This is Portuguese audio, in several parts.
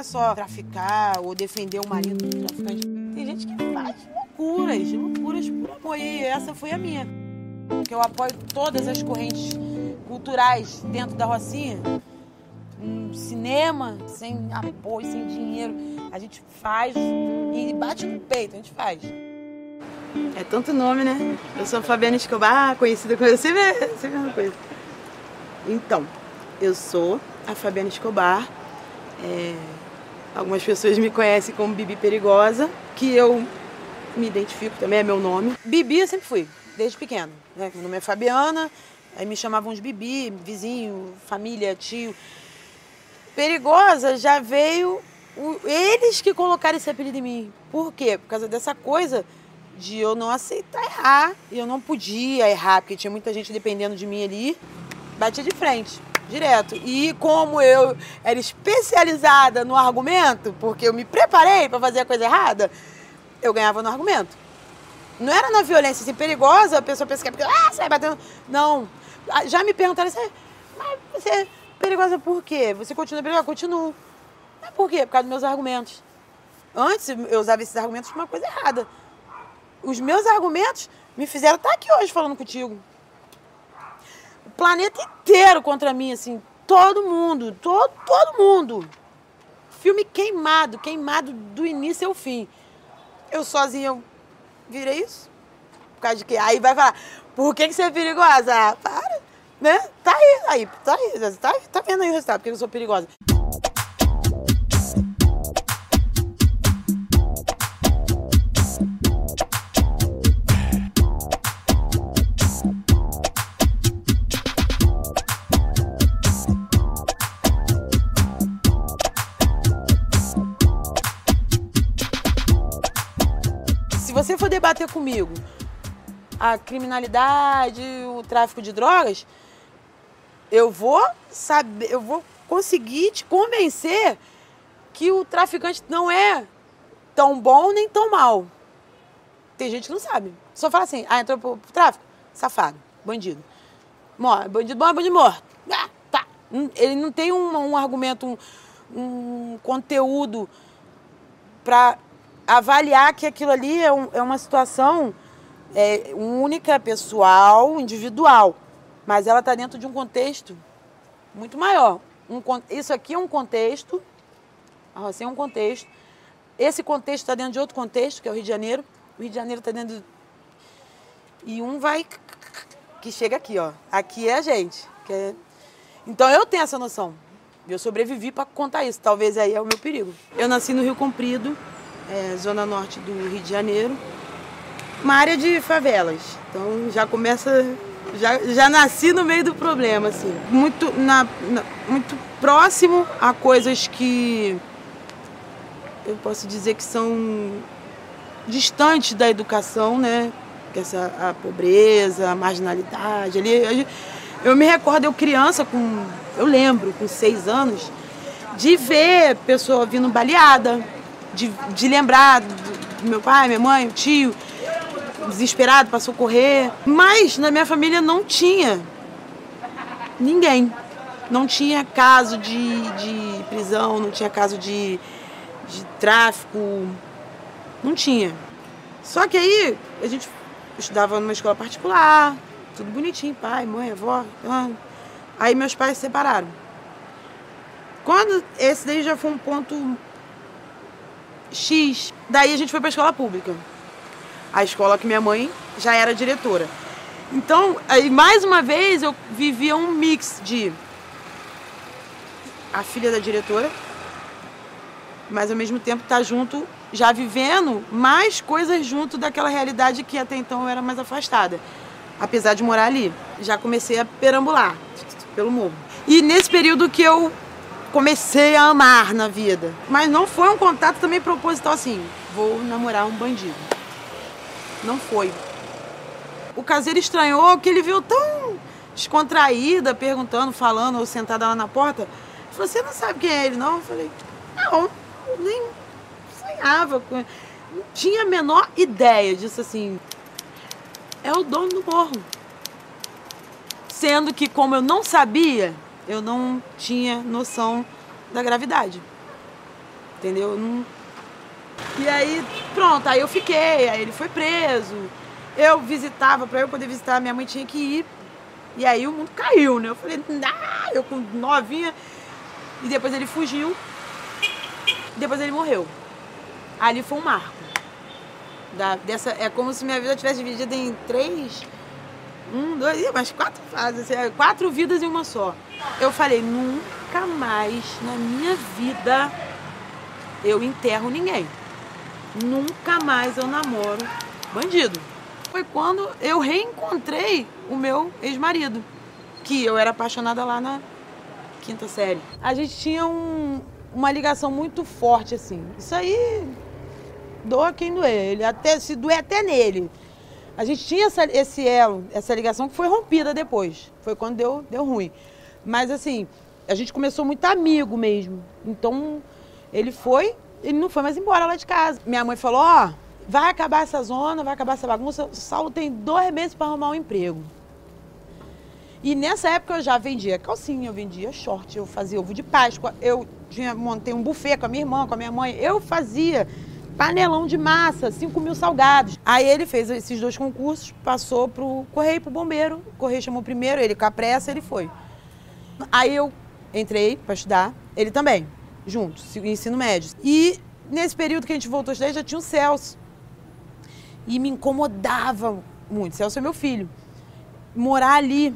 é só traficar ou defender o marido do traficante. Tem gente que faz loucuras, loucuras por amor. E essa foi a minha. Que eu apoio todas as correntes culturais dentro da Rocinha. Um cinema sem apoio, sem dinheiro. A gente faz e bate no peito, a gente faz. É tanto nome, né? Eu sou Fabiana Escobar, conhecida como. Sempre, sempre a mesma coisa. Então, eu sou a Fabiana Escobar. É, algumas pessoas me conhecem como Bibi Perigosa, que eu me identifico também, é meu nome. Bibi eu sempre fui, desde pequeno. Né? Meu nome é Fabiana, aí me chamavam de Bibi, vizinho, família, tio. Perigosa já veio o, eles que colocaram esse apelido em mim. Por quê? Por causa dessa coisa de eu não aceitar errar. E eu não podia errar, porque tinha muita gente dependendo de mim ali. Batia de frente, direto. E como eu era especializada no argumento, porque eu me preparei para fazer a coisa errada, eu ganhava no argumento. Não era na violência assim, perigosa, a pessoa pensa que é porque, ah, sai batendo. Não. Já me perguntaram assim, mas você é perigosa por quê? Você continua perigosa? Continuo. Mas por quê? Por causa dos meus argumentos. Antes eu usava esses argumentos para uma coisa errada. Os meus argumentos me fizeram estar aqui hoje falando contigo. Planeta inteiro contra mim, assim, todo mundo, todo, todo mundo. Filme queimado, queimado do início ao fim. Eu sozinha, eu virei isso. Por causa de quê? Aí vai falar, por que, que você é perigosa? Ah, para, né? Tá aí, aí, tá aí, tá, tá vendo aí o resultado, por que eu sou perigosa. Você for debater comigo a criminalidade, o tráfico de drogas, eu vou saber, eu vou conseguir te convencer que o traficante não é tão bom nem tão mal. Tem gente que não sabe. Só fala assim, ah, entrou pro, pro tráfico? Safado, bandido. Mor bandido bom, bandido morto. Ah, tá. Ele não tem um, um argumento, um, um conteúdo para avaliar que aquilo ali é, um, é uma situação é, única, pessoal, individual, mas ela está dentro de um contexto muito maior. Um, isso aqui é um contexto, a Rocinha é um contexto, esse contexto está dentro de outro contexto, que é o Rio de Janeiro, o Rio de Janeiro está dentro. E um vai. que chega aqui, ó. Aqui é a gente. É... Então eu tenho essa noção. Eu sobrevivi para contar isso. Talvez aí é o meu perigo. Eu nasci no Rio Comprido, é, zona norte do Rio de Janeiro, uma área de favelas. Então já começa, já, já nasci no meio do problema, assim. Muito, na, na, muito próximo a coisas que eu posso dizer que são distantes da educação, né? Que essa a pobreza, a marginalidade. Ali, eu me recordo eu criança com, eu lembro com seis anos de ver pessoa vindo baleada, de, de lembrar do meu pai, minha mãe, o tio, desesperado para socorrer. Mas na minha família não tinha ninguém. Não tinha caso de, de prisão, não tinha caso de, de tráfico. Não tinha. Só que aí a gente estudava numa escola particular, tudo bonitinho, pai, mãe, avó. Aí meus pais se separaram. Quando esse daí já foi um ponto X. Daí a gente foi para a escola pública. A escola que minha mãe já era diretora. Então, aí mais uma vez eu vivia um mix de a filha da diretora, mas ao mesmo tempo tá junto, já vivendo mais coisas junto daquela realidade que até então eu era mais afastada. Apesar de morar ali, já comecei a perambular pelo morro. E nesse período que eu comecei a amar na vida. Mas não foi um contato também proposital assim, vou namorar um bandido. Não foi. O caseiro estranhou que ele viu tão descontraída, perguntando, falando, ou sentada lá na porta. Ele falou, você não sabe quem é ele, não? Eu falei, não, nem sonhava. Não tinha a menor ideia disso assim. É o dono do morro. Sendo que, como eu não sabia, eu não tinha noção da gravidade. Entendeu? Não... E aí, pronto, aí eu fiquei, aí ele foi preso. Eu visitava, para eu poder visitar, minha mãe tinha que ir. E aí o mundo caiu, né? Eu falei, ah, eu com novinha. E depois ele fugiu. Depois ele morreu. Ali foi um marco. Da, dessa, é como se minha vida tivesse dividida em três, um, dois, mas quatro fases, assim, quatro vidas em uma só. Eu falei, nunca mais na minha vida eu enterro ninguém. Nunca mais eu namoro bandido. Foi quando eu reencontrei o meu ex-marido, que eu era apaixonada lá na quinta série. A gente tinha um, uma ligação muito forte, assim. Isso aí doa quem doer. Ele até, se doer até nele. A gente tinha essa, esse elo, essa ligação que foi rompida depois. Foi quando deu, deu ruim. Mas assim, a gente começou muito amigo mesmo. Então, ele foi, ele não foi mais embora lá de casa. Minha mãe falou, ó, oh, vai acabar essa zona, vai acabar essa bagunça. O Saulo tem dois meses para arrumar um emprego. E nessa época eu já vendia calcinha, eu vendia short, eu fazia ovo de Páscoa, eu tinha, montei um buffet com a minha irmã, com a minha mãe. Eu fazia panelão de massa, 5 mil salgados. Aí ele fez esses dois concursos, passou pro Correio, pro bombeiro. O Correio chamou primeiro, ele com a pressa, ele foi. Aí eu entrei para estudar, ele também, juntos, ensino médio. E nesse período que a gente voltou a estudar, já tinha o Celso. E me incomodava muito. Celso é meu filho. Morar ali,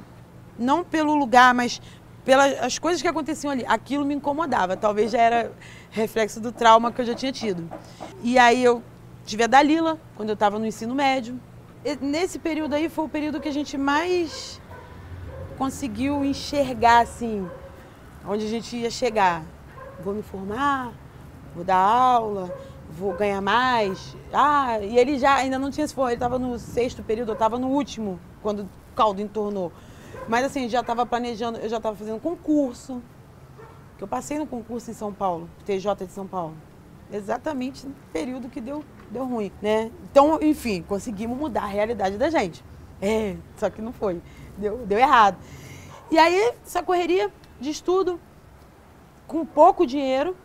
não pelo lugar, mas pelas coisas que aconteciam ali. Aquilo me incomodava. Talvez já era reflexo do trauma que eu já tinha tido. E aí eu tive a Dalila, quando eu estava no ensino médio. E nesse período aí foi o período que a gente mais conseguiu enxergar, assim, onde a gente ia chegar. Vou me formar, vou dar aula, vou ganhar mais. Ah, e ele já ainda não tinha se formado, ele estava no sexto período, eu estava no último, quando o caldo entornou. Mas assim, já estava planejando, eu já estava fazendo concurso, que eu passei no concurso em São Paulo, TJ de São Paulo. Exatamente no período que deu, deu ruim, né? Então, enfim, conseguimos mudar a realidade da gente. É, só que não foi. Deu, deu errado. E aí, essa correria de estudo, com pouco dinheiro,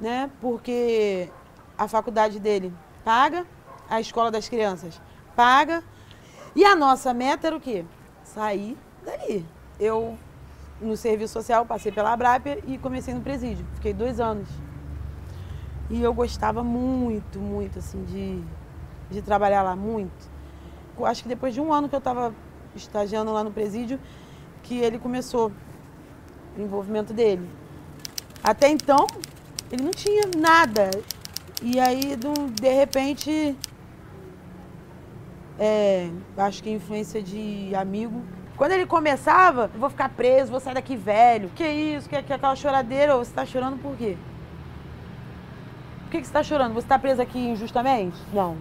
né? Porque a faculdade dele paga, a escola das crianças paga. E a nossa meta era o quê? Sair dali. Eu no serviço social, passei pela Abrápia e comecei no presídio. Fiquei dois anos. E eu gostava muito, muito, assim, de, de trabalhar lá, muito. Acho que depois de um ano que eu estava estagiando lá no presídio, que ele começou o envolvimento dele. Até então, ele não tinha nada. E aí, de repente, é, acho que influência de amigo, quando ele começava, vou ficar preso, vou sair daqui velho. Que isso? Que, que aquela choradeira? Você está chorando por quê? Por que, que você está chorando? Você está preso aqui injustamente? Não.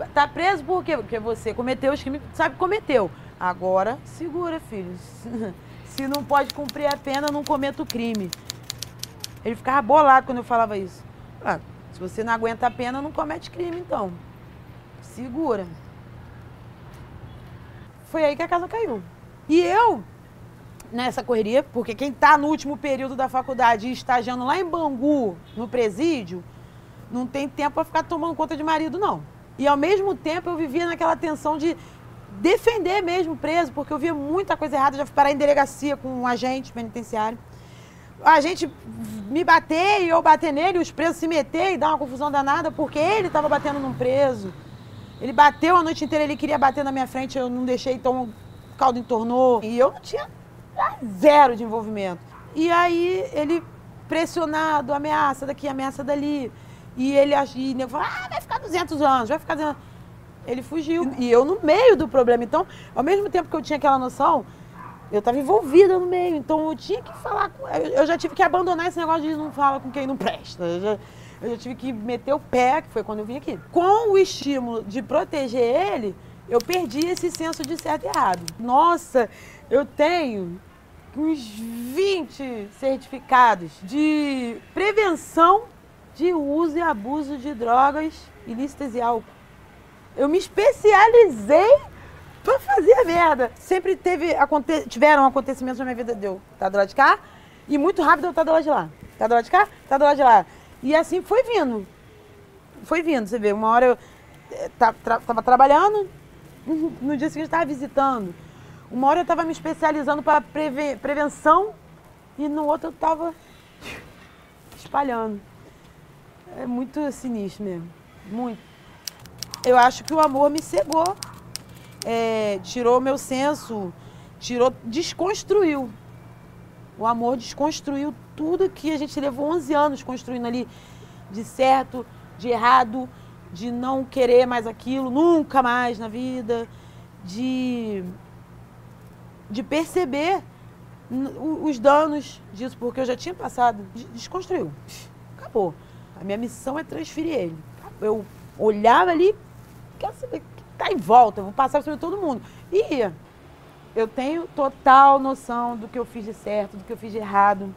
Está preso por quê? Porque você cometeu os crimes, sabe que cometeu. Agora, segura, filho. Se não pode cumprir a pena, não cometa o crime. Ele ficava bolado quando eu falava isso. Ah, se você não aguenta a pena, não comete crime, então. Segura foi aí que a casa caiu. E eu, nessa correria, porque quem está no último período da faculdade e estagiando lá em Bangu, no presídio, não tem tempo para ficar tomando conta de marido, não. E ao mesmo tempo eu vivia naquela tensão de defender mesmo preso, porque eu via muita coisa errada, já fui parar em delegacia com um agente penitenciário. A gente me bater e eu bater nele, os presos se meter e dar uma confusão danada, porque ele estava batendo num preso. Ele bateu a noite inteira, ele queria bater na minha frente, eu não deixei, então o caldo entornou. E eu não tinha zero de envolvimento. E aí ele pressionado, ameaça daqui, ameaça dali. E ele e falou, ah, vai ficar 200 anos, vai ficar 200 Ele fugiu. E eu no meio do problema. Então, ao mesmo tempo que eu tinha aquela noção, eu estava envolvida no meio. Então eu tinha que falar com. Eu já tive que abandonar esse negócio de não falar com quem não presta. Eu já, eu já tive que meter o pé, que foi quando eu vim aqui. Com o estímulo de proteger ele, eu perdi esse senso de certo e errado. Nossa, eu tenho uns 20 certificados de prevenção de uso e abuso de drogas ilícitas e álcool. Eu me especializei para fazer a merda. Sempre teve, aconte, tiveram acontecimentos na minha vida de eu estar do lado de cá e muito rápido eu estar do lado de lá. Tá do lado de cá? Tá do lado de lá. E assim foi vindo. Foi vindo, você vê. Uma hora eu eh, tá, tra, tava trabalhando, no dia seguinte estava visitando. Uma hora eu estava me especializando para preve, prevenção e no outro eu estava espalhando. É muito sinistro mesmo. Muito. Eu acho que o amor me cegou. É, tirou meu senso, tirou, desconstruiu. O amor desconstruiu tudo que a gente levou 11 anos construindo ali de certo, de errado, de não querer mais aquilo, nunca mais na vida, de, de perceber os danos disso, porque eu já tinha passado, desconstruiu. Acabou. A minha missão é transferir ele. Eu olhava ali, quero saber o que está em volta, eu vou passar sobre todo mundo. E eu tenho total noção do que eu fiz de certo, do que eu fiz de errado.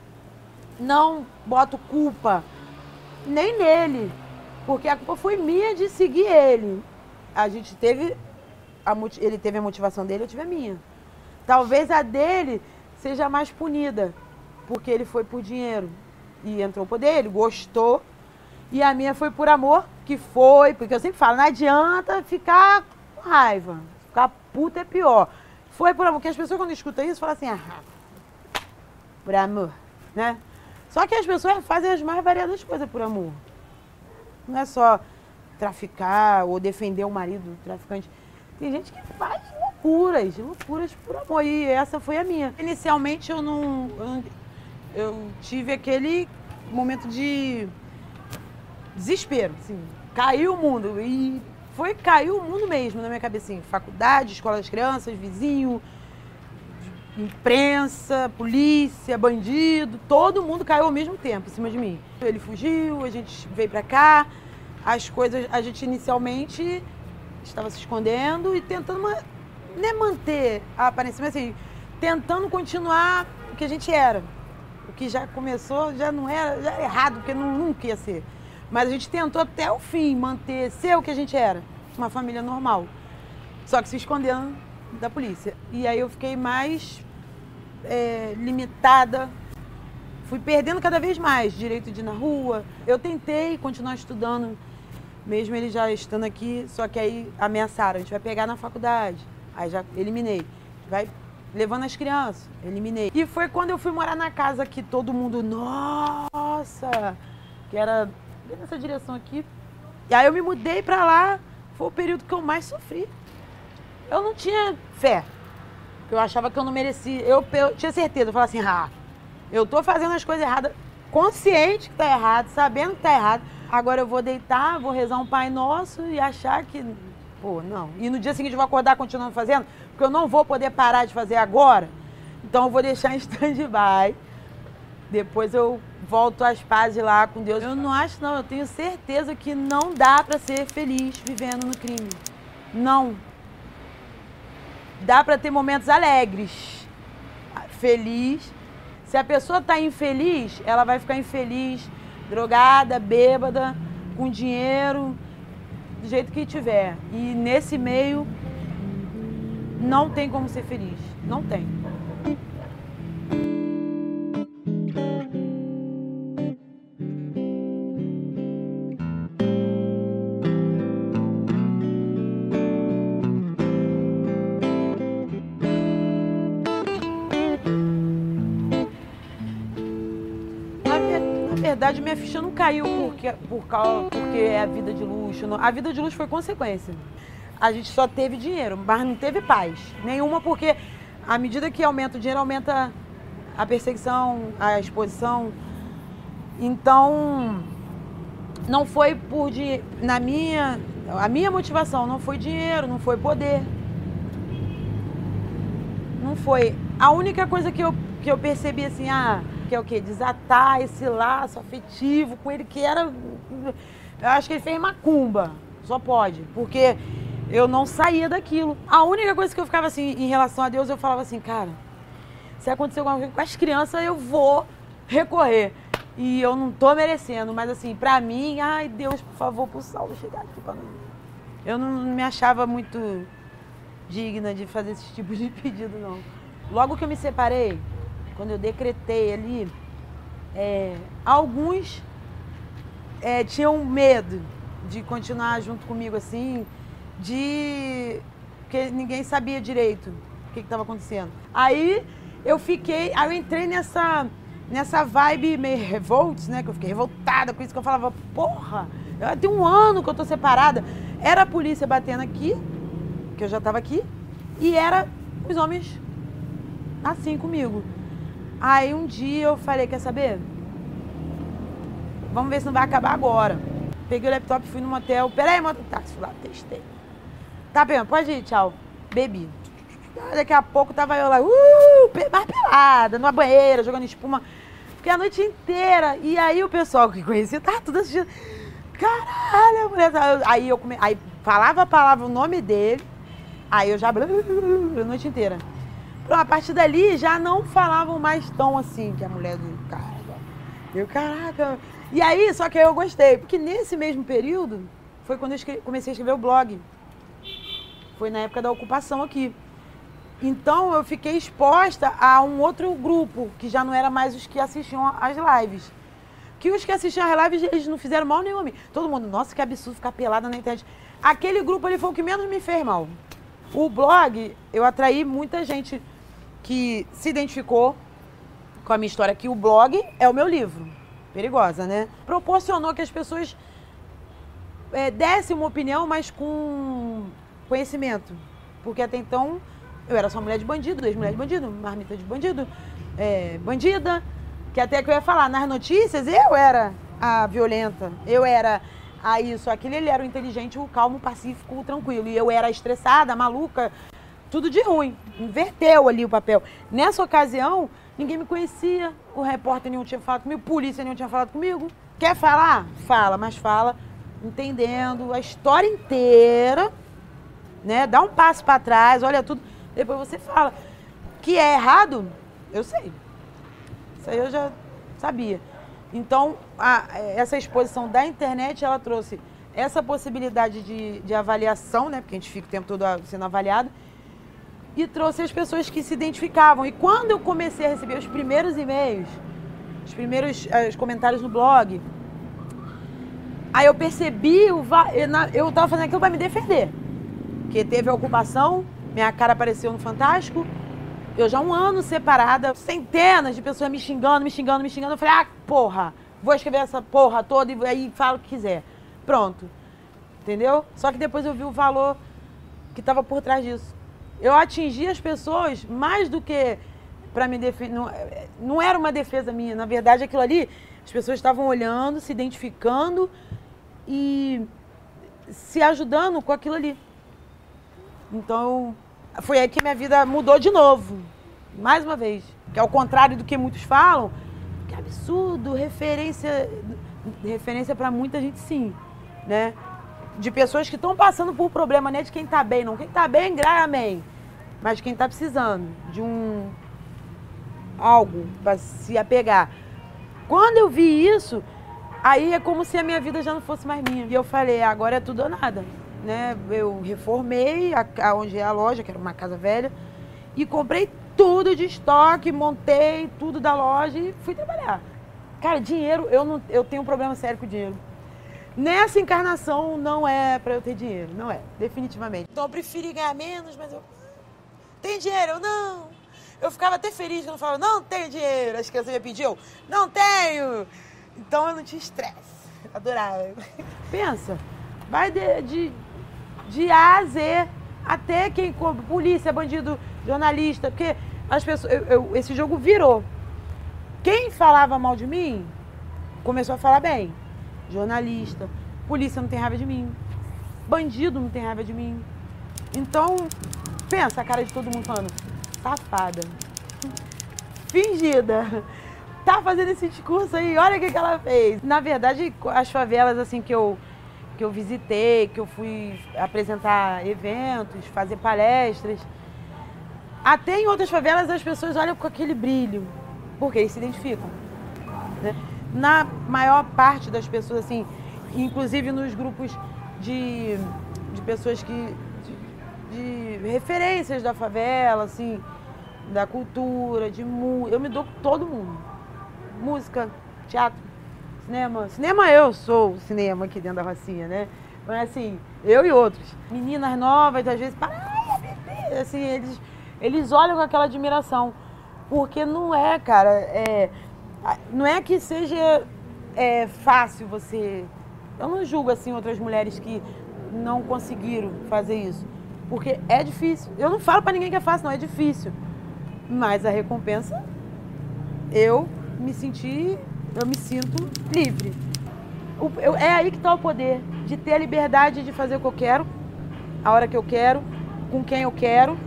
Não boto culpa nem nele, porque a culpa foi minha de seguir ele. A gente teve, a, ele teve a motivação dele, eu tive a minha. Talvez a dele seja mais punida, porque ele foi por dinheiro e entrou por dele, gostou. E a minha foi por amor, que foi, porque eu sempre falo, não adianta ficar com raiva. Ficar puta é pior. Foi por amor, porque as pessoas quando escutam isso falam assim, ah, por amor, né? Só que as pessoas fazem as mais variadas coisas por amor. Não é só traficar ou defender o marido traficante. Tem gente que faz loucuras, loucuras por amor. E essa foi a minha. Inicialmente eu não. Eu, eu tive aquele momento de desespero. Assim, caiu o mundo. E foi caiu o mundo mesmo na minha cabecinha. Faculdade, escola das crianças, vizinho, imprensa, polícia, bandido, todo mundo caiu ao mesmo tempo em cima de mim. Ele fugiu, a gente veio para cá, as coisas, a gente inicialmente estava se escondendo e tentando né, manter a aparência, mas assim, tentando continuar o que a gente era. O que já começou já não era, já era errado, porque não, nunca ia ser. Mas a gente tentou até o fim manter, ser o que a gente era, uma família normal. Só que se escondendo da polícia. E aí eu fiquei mais é, limitada. Fui perdendo cada vez mais direito de ir na rua. Eu tentei continuar estudando, mesmo ele já estando aqui, só que aí ameaçaram, a gente vai pegar na faculdade. Aí já eliminei. Vai levando as crianças, eliminei. E foi quando eu fui morar na casa que todo mundo, nossa, que era nessa direção aqui. E aí eu me mudei pra lá, foi o período que eu mais sofri. Eu não tinha fé. Eu achava que eu não merecia. Eu, eu tinha certeza, eu falava assim, ah, eu tô fazendo as coisas erradas, consciente que tá errado, sabendo que tá errado. Agora eu vou deitar, vou rezar um Pai Nosso e achar que. Pô, não. E no dia seguinte eu vou acordar continuando fazendo, porque eu não vou poder parar de fazer agora. Então eu vou deixar em stand-by. Depois eu volto às pazes lá com Deus. Eu não acho, não. Eu tenho certeza que não dá para ser feliz vivendo no crime. Não dá para ter momentos alegres, feliz. Se a pessoa está infeliz, ela vai ficar infeliz, drogada, bêbada, com dinheiro, do jeito que tiver. E nesse meio não tem como ser feliz, não tem. Verdade, minha ficha não caiu porque, por causa, porque é a vida de luxo. A vida de luxo foi consequência. A gente só teve dinheiro, mas não teve paz. Nenhuma, porque à medida que aumenta o dinheiro, aumenta a perseguição, a exposição. Então, não foi por dinheiro. Na minha. A minha motivação não foi dinheiro, não foi poder. Não foi. A única coisa que eu, que eu percebi assim, ah que é o quê? Desatar esse laço afetivo com ele, que era. Eu acho que ele fez macumba. Só pode. Porque eu não saía daquilo. A única coisa que eu ficava assim, em relação a Deus, eu falava assim, cara, se acontecer alguma coisa com as crianças, eu vou recorrer. E eu não tô merecendo, mas assim, pra mim, ai Deus, por favor, pro Saulo chegar aqui pra mim. Eu não me achava muito digna de fazer esse tipo de pedido, não. Logo que eu me separei, quando eu decretei ali, É, alguns é, tinham medo de continuar junto comigo assim, de. porque ninguém sabia direito o que estava acontecendo. Aí eu fiquei, aí eu entrei nessa, nessa vibe meio revolts, né? Que eu fiquei revoltada com isso, que eu falava, porra, eu, tem um ano que eu tô separada. Era a polícia batendo aqui, que eu já estava aqui, e era os homens assim comigo. Aí um dia eu falei, quer saber? Vamos ver se não vai acabar agora. Peguei o laptop, fui no motel. Peraí, moto táxi. Lá, testei. Tá bem, pode ir, tchau. Bebi. Daqui a pouco tava eu lá, uh, mais pelada, numa banheira, jogando espuma. Fiquei a noite inteira. E aí o pessoal que conhecia tava tudo assistindo. Caralho, a mulher. Tá- aí eu come... aí falava a palavra, o nome dele. Aí eu já. A noite inteira. A partir dali já não falavam mais tão assim que a mulher do cara. Eu, caraca. E aí, só que aí eu gostei, porque nesse mesmo período foi quando eu comecei a escrever o blog. Foi na época da ocupação aqui. Então eu fiquei exposta a um outro grupo, que já não era mais os que assistiam às lives. Que os que assistiam às lives, eles não fizeram mal nenhum a mim. Todo mundo, nossa, que absurdo ficar pelada na internet. Aquele grupo ali foi o que menos me fez mal. O blog, eu atraí muita gente que se identificou com a minha história, que o blog é o meu livro. Perigosa, né? Proporcionou que as pessoas é, dessem uma opinião, mas com conhecimento. Porque até então eu era só mulher de bandido, ex-mulher de bandido, marmita de bandido, é, bandida. Que até que eu ia falar, nas notícias eu era a violenta, eu era a isso, aquilo, ele era o inteligente, o calmo, o pacífico, o tranquilo. E eu era a estressada, a maluca, tudo de ruim. Inverteu ali o papel. Nessa ocasião, ninguém me conhecia, o repórter nenhum tinha falado comigo, polícia nenhum tinha falado comigo. Quer falar? Fala, mas fala entendendo a história inteira, né? Dá um passo para trás, olha tudo, depois você fala. Que é errado, eu sei. Isso aí eu já sabia. Então, a, essa exposição da internet, ela trouxe essa possibilidade de, de avaliação, né? Porque a gente fica o tempo todo sendo avaliado e trouxe as pessoas que se identificavam. E quando eu comecei a receber os primeiros e-mails, os primeiros os comentários no blog, aí eu percebi, o eu estava fazendo aquilo para me defender. Porque teve a ocupação, minha cara apareceu no Fantástico, eu já um ano separada, centenas de pessoas me xingando, me xingando, me xingando. Eu falei, ah, porra, vou escrever essa porra toda e aí falo o que quiser. Pronto. Entendeu? Só que depois eu vi o valor que estava por trás disso eu atingi as pessoas mais do que para me defender. Não, não, era uma defesa minha, na verdade, aquilo ali, as pessoas estavam olhando, se identificando e se ajudando com aquilo ali. Então, foi aí que minha vida mudou de novo, mais uma vez. Que ao contrário do que muitos falam, que absurdo, referência, referência para muita gente sim, né? De pessoas que estão passando por problema, não é de quem está bem, não. Quem está bem, graças amém. Mas quem está precisando de um algo para se apegar. Quando eu vi isso, aí é como se a minha vida já não fosse mais minha. E eu falei, agora é tudo ou nada. Né? Eu reformei a, a, onde é a loja, que era uma casa velha, e comprei tudo de estoque, montei tudo da loja e fui trabalhar. Cara, dinheiro, eu, não, eu tenho um problema sério com dinheiro. Nessa encarnação não é para eu ter dinheiro, não é, definitivamente. Então eu preferi ganhar menos, mas eu. Tem dinheiro? Eu não. Eu ficava até feliz quando eu falava, não tenho dinheiro. As crianças me pediam, não tenho. Então eu não tinha estresse. Adorava. Pensa, vai de, de, de A a Z até quem compra, polícia, bandido, jornalista, porque as pessoas. Eu, eu, esse jogo virou. Quem falava mal de mim começou a falar bem jornalista, polícia não tem raiva de mim, bandido não tem raiva de mim. Então, pensa a cara de todo mundo falando, safada, fingida, tá fazendo esse discurso aí, olha o que, que ela fez. Na verdade, as favelas assim que eu, que eu visitei, que eu fui apresentar eventos, fazer palestras, até em outras favelas as pessoas olham com aquele brilho, porque eles se identificam. Na maior parte das pessoas, assim, inclusive nos grupos de, de pessoas que. De, de referências da favela, assim, da cultura, de música. Eu me dou com todo mundo. música, teatro, cinema. Cinema eu sou o cinema aqui dentro da Rocinha, né? Mas assim, eu e outros. Meninas novas, às vezes, para, assim, eles, eles olham com aquela admiração. Porque não é, cara, é, não é que seja é, fácil você. Eu não julgo assim outras mulheres que não conseguiram fazer isso. Porque é difícil. Eu não falo para ninguém que é fácil, não, é difícil. Mas a recompensa, eu me senti, eu me sinto livre. O, eu, é aí que está o poder, de ter a liberdade de fazer o que eu quero, a hora que eu quero, com quem eu quero.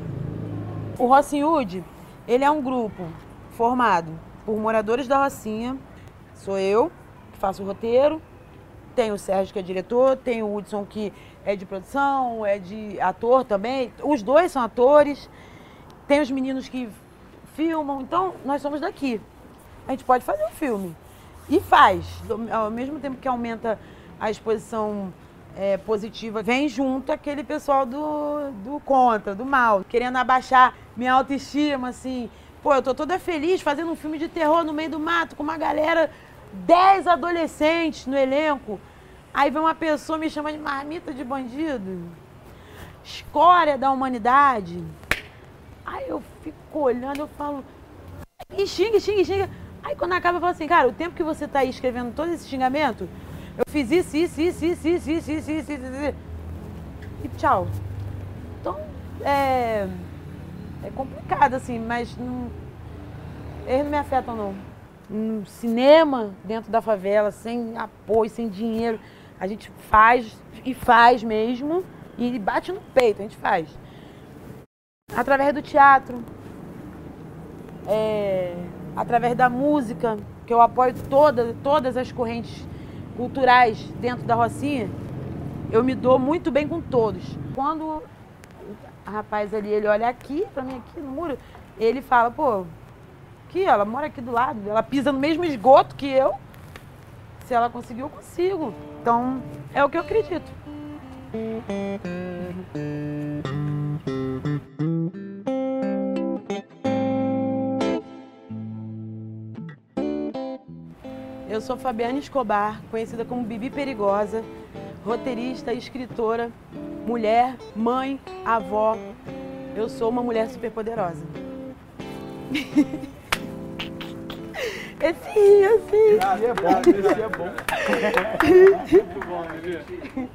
O Rocinhood, ele é um grupo formado por moradores da Rocinha. Sou eu, que faço o roteiro. Tem o Sérgio, que é diretor. Tem o Hudson, que é de produção, é de ator também. Os dois são atores. Tem os meninos que filmam. Então, nós somos daqui. A gente pode fazer um filme. E faz. Ao mesmo tempo que aumenta a exposição é, positiva, vem junto aquele pessoal do, do contra, do mal, querendo abaixar minha autoestima, assim. Pô, eu tô toda feliz fazendo um filme de terror no meio do mato com uma galera, 10 adolescentes no elenco. Aí vem uma pessoa me chama de marmita de bandido, escória da humanidade. Aí eu fico olhando, eu falo, e xinga, xinga, xinga. Aí quando acaba, eu falo assim, cara, o tempo que você tá aí escrevendo todo esse xingamento, eu fiz isso, isso, isso, isso, isso, isso, isso, isso, isso, isso. E tchau. Então, é, é complicado, assim, mas não, eles não me afetam, não. No cinema, dentro da favela, sem apoio, sem dinheiro, a gente faz e faz mesmo e bate no peito, a gente faz. Através do teatro, é, através da música, que eu apoio toda, todas as correntes culturais dentro da Rocinha, eu me dou muito bem com todos. Quando rapaz ali, ele olha aqui, pra mim aqui no muro, ele fala, pô, aqui, ela mora aqui do lado, ela pisa no mesmo esgoto que eu. Se ela conseguiu, eu consigo. Então, é o que eu acredito. Eu sou Fabiana Escobar, conhecida como Bibi Perigosa, roteirista, escritora, mulher, mãe, avó. Eu sou uma mulher superpoderosa. Esse rio, assim. Ah, é bom, esse é bom. Muito bom, Bibi.